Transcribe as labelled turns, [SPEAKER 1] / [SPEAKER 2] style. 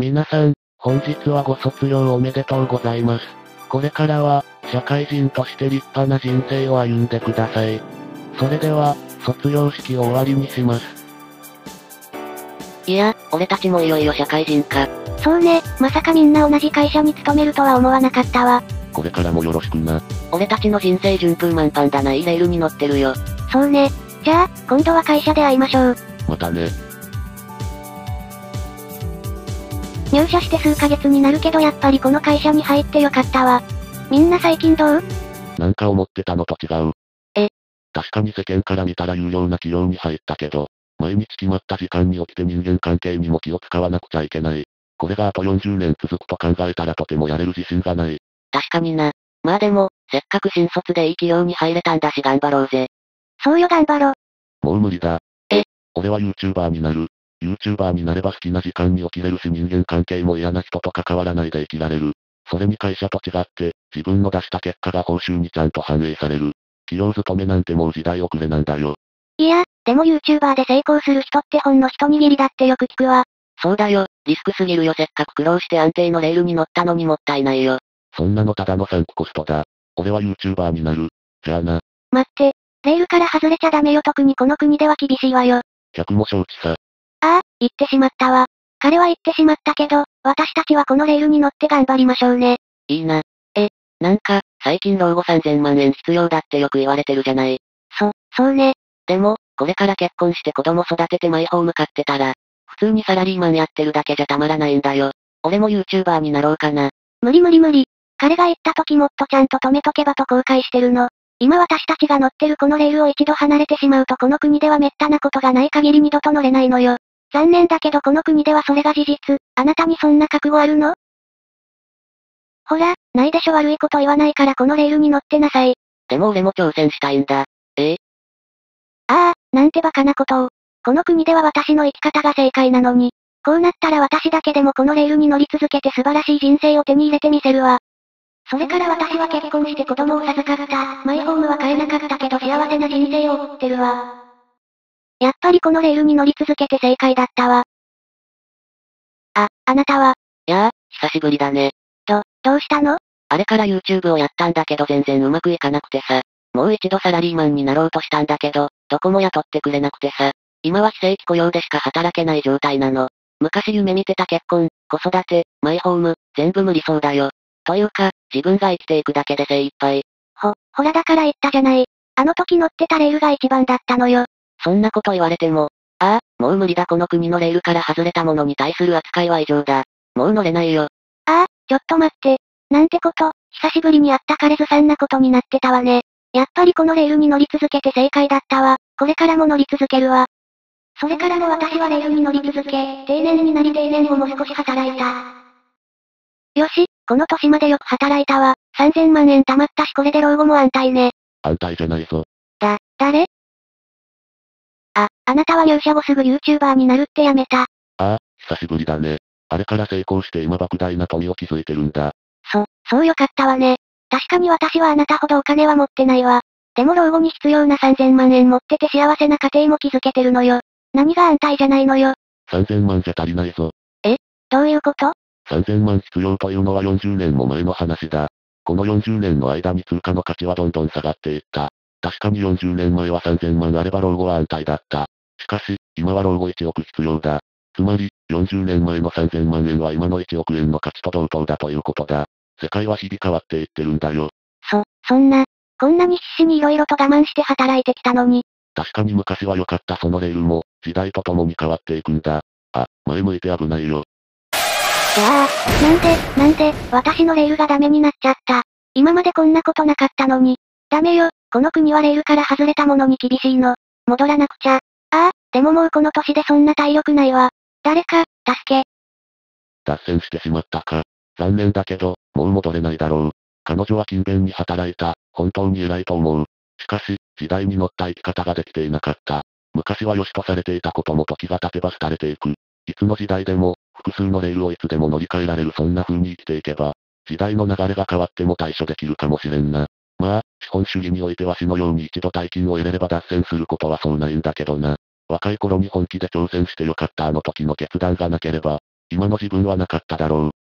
[SPEAKER 1] 皆さん、本日はご卒業おめでとうございます。これからは、社会人として立派な人生を歩んでください。それでは、卒業式を終わりにします。
[SPEAKER 2] いや、俺たちもいよいよ社会人か。
[SPEAKER 3] そうね、まさかみんな同じ会社に勤めるとは思わなかったわ。
[SPEAKER 1] これからもよろしくな。
[SPEAKER 2] 俺たちの人生順風満帆だないいレールに乗ってるよ。
[SPEAKER 3] そうね。じゃあ、今度は会社で会いましょう。
[SPEAKER 1] またね。
[SPEAKER 3] 入社して数ヶ月になるけどやっぱりこの会社に入ってよかったわ。みんな最近どう？
[SPEAKER 1] なんか思ってたのと違う。
[SPEAKER 3] え？
[SPEAKER 1] 確かに世間から見たら有料な企業に入ったけど、毎日決まった時間に起きて人間関係にも気を使わなくちゃいけない。これがあと40年続くと考えたらとてもやれる自信がない。
[SPEAKER 2] 確かにな。まあでも、せっかく新卒でいい企業に入れたんだし頑張ろうぜ。
[SPEAKER 3] そうよ頑張ろう。
[SPEAKER 1] もう無理だ。
[SPEAKER 2] え？
[SPEAKER 1] 俺は YouTuber になる。YouTuber になれば好きな時間に起きれるし人間関係も嫌な人と関わらないで生きられる。それに会社と違って、自分の出した結果が報酬にちゃんと反映される。企業勤めなんてもう時代遅れなんだよ。
[SPEAKER 3] いや、でも YouTuber で成功する人ってほんの一握りだってよく聞くわ。
[SPEAKER 2] そうだよ、リスクすぎるよせっかく苦労して安定のレールに乗ったのにもったいないよ。
[SPEAKER 1] そんなのただのサンクコストだ。俺は YouTuber になる。じゃあな。
[SPEAKER 3] 待って、レールから外れちゃダメよ特にこの国では厳しいわよ。
[SPEAKER 1] 客も承知さ。
[SPEAKER 3] 言ってしまったわ。彼は言ってしまったけど、私たちはこのレールに乗って頑張りましょうね。
[SPEAKER 2] いいな。え、なんか、最近老後3000万円必要だってよく言われてるじゃない。
[SPEAKER 3] そ、そうね。
[SPEAKER 2] でも、これから結婚して子供育ててマイホーム買ってたら、普通にサラリーマンやってるだけじゃたまらないんだよ。俺も YouTuber になろうかな。
[SPEAKER 3] 無理無理無理。彼が言った時もっとちゃんと止めとけばと後悔してるの。今私たちが乗ってるこのレールを一度離れてしまうとこの国では滅多なことがない限り二度と乗れないのよ。残念だけどこの国ではそれが事実。あなたにそんな覚悟あるの？ほら、ないでしょ悪いこと言わないからこのレールに乗ってなさい。
[SPEAKER 2] でも俺も挑戦したいんだ。え？え
[SPEAKER 3] ああ、なんてバカなことを。この国では私の生き方が正解なのに。こうなったら私だけでもこのレールに乗り続けて素晴らしい人生を手に入れてみせるわ。それから私は結婚して子供を授かった。マイホームは買えなかったけど幸せな人生を送ってるわ。やっぱりこのレールに乗り続けて正解だったわ。あ、あなたは、
[SPEAKER 2] やあ、久しぶりだね。
[SPEAKER 3] ど、どうしたの？
[SPEAKER 2] あれから YouTube をやったんだけど全然うまくいかなくてさ。もう一度サラリーマンになろうとしたんだけど、どこも雇ってくれなくてさ。今は非正規雇用でしか働けない状態なの。昔夢見てた結婚、子育て、マイホーム、全部無理そうだよ。というか、自分が生きていくだけで精一杯。
[SPEAKER 3] ほ、ほらだから言ったじゃない。あの時乗ってたレールが一番だったのよ。
[SPEAKER 2] そんなこと言われても、ああ、もう無理だこの国のレールから外れたものに対する扱いは異常だ。もう乗れないよ。
[SPEAKER 3] ああ、ちょっと待って。なんてこと、久しぶりに会った彼ずさんなことになってたわね。やっぱりこのレールに乗り続けて正解だったわ。これからも乗り続けるわ。それからも私はレールに乗り続け、定年になり定年後も少し働いた。よし、この年までよく働いたわ。3000万円貯まったしこれで老後も安泰ね。
[SPEAKER 1] 安泰じゃないぞ。
[SPEAKER 3] だ、誰？あ、あなたは入社後すぐ YouTuber になるってやめた。
[SPEAKER 1] ああ、久しぶりだね。あれから成功して今莫大な富を築いてるんだ。
[SPEAKER 3] そ、そうよかったわね。確かに私はあなたほどお金は持ってないわ。でも老後に必要な3000万円持ってて幸せな家庭も築けてるのよ。何が安泰じゃないのよ。
[SPEAKER 1] 3000万じゃ足りないぞ。
[SPEAKER 3] どういうこと
[SPEAKER 1] ？3000万必要というのは40年も前の話だ。この40年の間に通貨の価値はどんどん下がっていった。確かに40年前は3000万あれば老後は安泰だった。しかし、今は老後1億必要だ。つまり、40年前の3000万円は今の1億円の価値と同等だということだ。世界は日々変わっていってるんだよ。
[SPEAKER 3] そ、そんな、こんなに必死に色々と我慢して働いてきたのに。
[SPEAKER 1] 確かに昔は良かったそのレールも、時代とともに変わっていくんだ。あ、前向いて危ないよ。
[SPEAKER 3] じゃあ、なんで、なんで、私のレールがダメになっちゃった。今までこんなことなかったのに。ダメよ、この国はレールから外れたものに厳しいの。戻らなくちゃ。ああ、でももうこの年でそんな体力ないわ。誰か、助け。
[SPEAKER 1] 脱線してしまったか。残念だけど、もう戻れないだろう。彼女は勤勉に働いた。本当に偉いと思う。しかし、時代に乗った生き方ができていなかった。昔は良しとされていたことも時が経てば廃れていく。いつの時代でも、複数のレールをいつでも乗り換えられるそんな風に生きていけば、時代の流れが変わっても対処できるかもしれんな。まあ、資本主義においては死のように一度大金を入れれば脱線することはそうないんだけどな。若い頃に本気で挑戦してよかったあの時の決断がなければ、今の自分はなかっただろう。